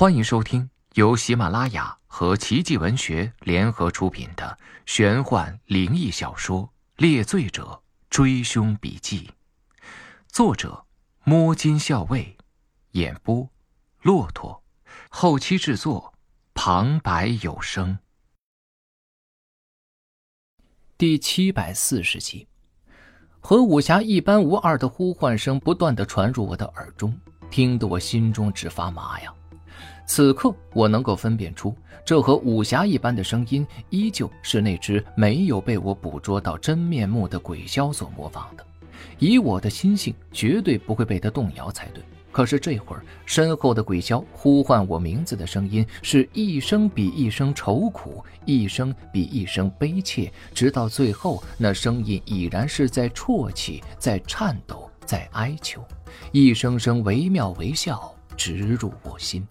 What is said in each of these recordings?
欢迎收听由喜马拉雅和奇迹文学联合出品的玄幻灵异小说《猎罪者追凶笔记》，作者：摸金校尉，演播：骆驼，后期制作：旁白有声。第七百四十集，和武侠一般无二的呼唤声不断的传入我的耳中，听得我心中直发麻呀！此刻我能够分辨出，这和武侠一般的声音，依旧是那只没有被我捕捉到真面目的鬼枭所模仿的。以我的心性，绝对不会被他动摇才对。可是这会儿，身后的鬼枭呼唤我名字的声音，是一声比一声愁苦，一声比一声悲切，直到最后，那声音已然是在啜泣，在颤抖，在哀求，一声声惟妙惟肖，直入我心。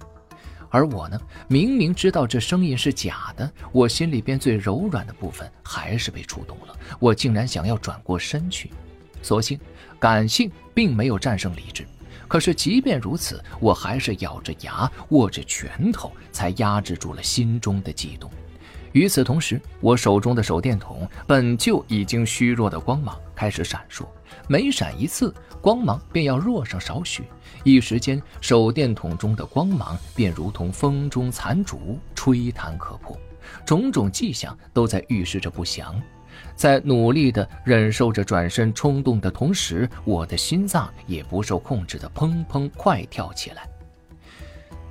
而我呢，明明知道这声音是假的，我心里边最柔软的部分还是被触动了，我竟然想要转过身去。所幸，感性并没有战胜理智。可是，即便如此，我还是咬着牙，握着拳头，才压制住了心中的激动。与此同时，我手中的手电筒本就已经虚弱的光芒开始闪烁，每闪一次，光芒便要弱上少许。一时间，手电筒中的光芒便如同风中残烛，吹弹可破。种种迹象都在预示着不祥。在努力地忍受着转身冲动的同时，我的心脏也不受控制地砰砰快跳起来。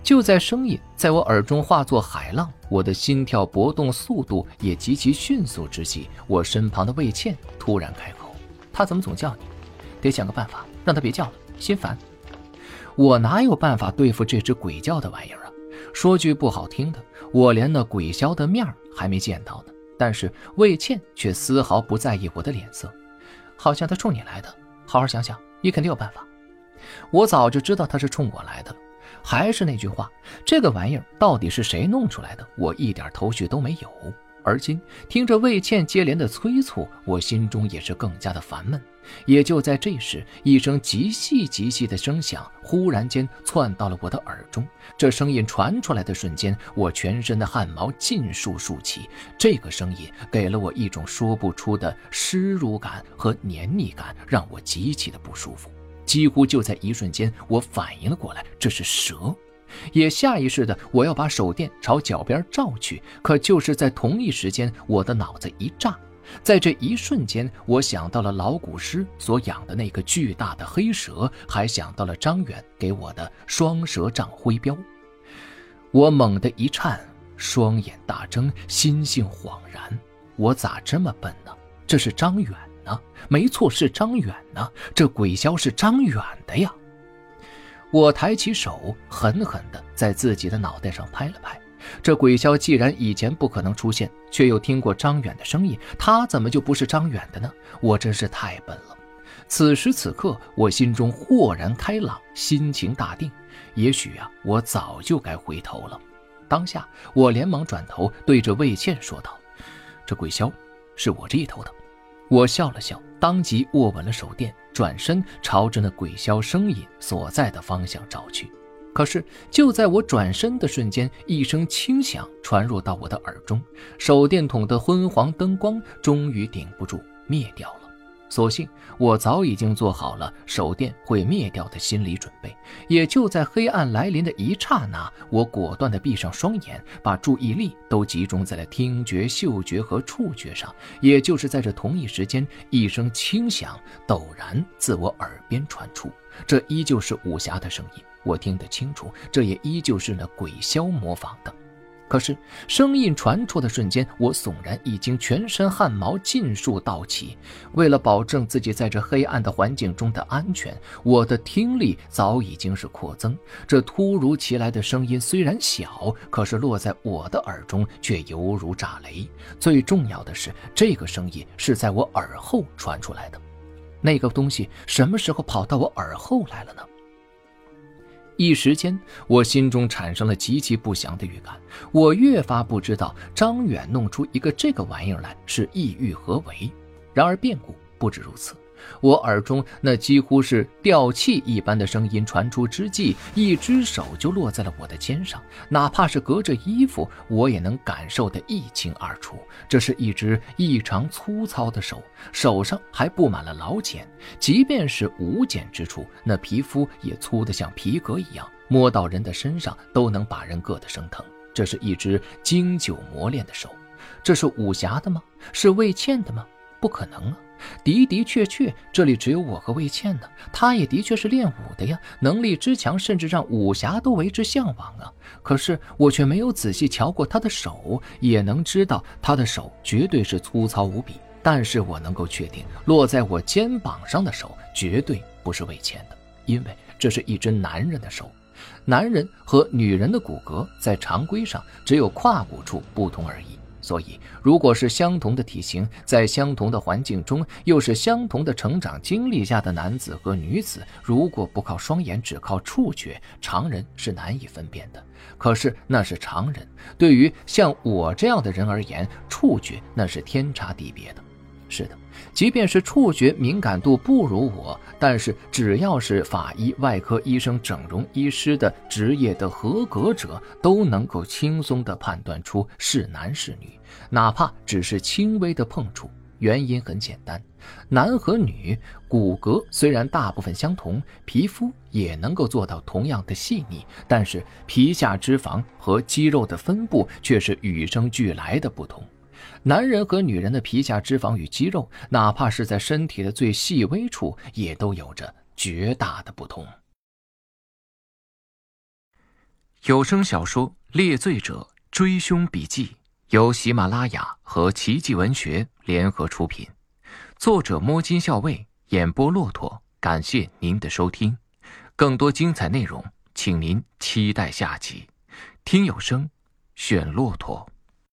就在声音在我耳中化作海浪，我的心跳搏动速度也极其迅速之际，我身旁的魏倩突然开口：“他怎么总叫你？得想个办法让他别叫了，心烦。”我哪有办法对付这只鬼叫的玩意儿啊？说句不好听的，我连那鬼枭的面还没见到呢。但是魏倩却丝毫不在意我的脸色，好像他冲你来的。好好想想，你肯定有办法。我早就知道他是冲我来的了。还是那句话，这个玩意儿到底是谁弄出来的？我一点头绪都没有。而今听着魏倩接连的催促，我心中也是更加的烦闷。也就在这时，一声极细极细的声响忽然间窜到了我的耳中。这声音传出来的瞬间，我全身的汗毛尽数竖起。这个声音给了我一种说不出的湿濡感和黏腻感，让我极其的不舒服。几乎就在一瞬间，我反应了过来，这是蛇。也下意识的我要把手电朝脚边照去，可就是在同一时间，我的脑子一炸。在这一瞬间，我想到了老古师所养的那个巨大的黑蛇，还想到了张远给我的双蛇杖徽标。我猛地一颤，双眼大睁，心性恍然：我咋这么笨呢？这是张远呢？没错，是张远呢。这鬼枭是张远的呀！我抬起手，狠狠地在自己的脑袋上拍了拍。这鬼枭既然以前不可能出现，却又听过张远的声音，他怎么就不是张远的呢？我真是太笨了。此时此刻，我心中豁然开朗，心情大定。也许啊，我早就该回头了。当下，我连忙转头对着魏倩说道：“这鬼枭是我这一头的。”我笑了笑，当即握稳了手电，转身朝着那鬼枭声音所在的方向找去。可是，就在我转身的瞬间，一声轻响传入到我的耳中，手电筒的昏黄灯光终于顶不住，灭掉了。所幸我早已经做好了手电会灭掉的心理准备。也就在黑暗来临的一刹那，我果断地闭上双眼，把注意力都集中在了听觉、嗅觉和触觉上。也就是在这同一时间，一声轻响陡然自我耳边传出，这依旧是武侠的声音。我听得清楚，这也依旧是那鬼枭模仿的。可是声音传出的瞬间，我悚然已经全身汗毛尽数倒起。为了保证自己在这黑暗的环境中的安全，我的听力早已经是扩增。这突如其来的声音虽然小，可是落在我的耳中却犹如炸雷。最重要的是，这个声音是在我耳后传出来的。那个东西什么时候跑到我耳后来了呢？一时间，我心中产生了极其不祥的预感。我越发不知道张远弄出一个这个玩意儿来是意欲何为。然而变故不止如此，我耳中那几乎是掉气一般的声音传出之际，一只手就落在了我的肩上，哪怕是隔着衣服，我也能感受得一清二楚。这是一只异常粗糙的手，手上还布满了老茧，即便是无茧之处，那皮肤也粗得像皮革一样，摸到人的身上都能把人硌得生疼。这是一只经久磨练的手，这是武侠的吗？是魏倩的吗？不可能啊！的的确确，这里只有我和魏倩呢。她也的确是练武的呀，能力之强，甚至让武侠都为之向往啊。可是我却没有仔细瞧过她的手，也能知道她的手绝对是粗糙无比。但是我能够确定，落在我肩膀上的手绝对不是魏倩的，因为这是一只男人的手。男人和女人的骨骼在常规上只有胯骨处不同而已。所以，如果是相同的体型，在相同的环境中，又是相同的成长经历下的男子和女子，如果不靠双眼，只靠触觉，常人是难以分辨的。可是那是常人，对于像我这样的人而言，触觉那是天差地别的。是的，即便是触觉敏感度不如我，但是只要是法医、外科医生、整容医师的职业的合格者，都能够轻松地判断出是男是女，哪怕只是轻微的碰触。原因很简单，男和女骨骼虽然大部分相同，皮肤也能够做到同样的细腻，但是皮下脂肪和肌肉的分布却是与生俱来的不同。男人和女人的皮下脂肪与肌肉，哪怕是在身体的最细微处，也都有着绝大的不同。有声小说《猎罪者追凶笔记》由喜马拉雅和奇迹文学联合出品，作者摸金校尉，演播骆驼。感谢您的收听，更多精彩内容，请您期待下集。听有声，选骆驼。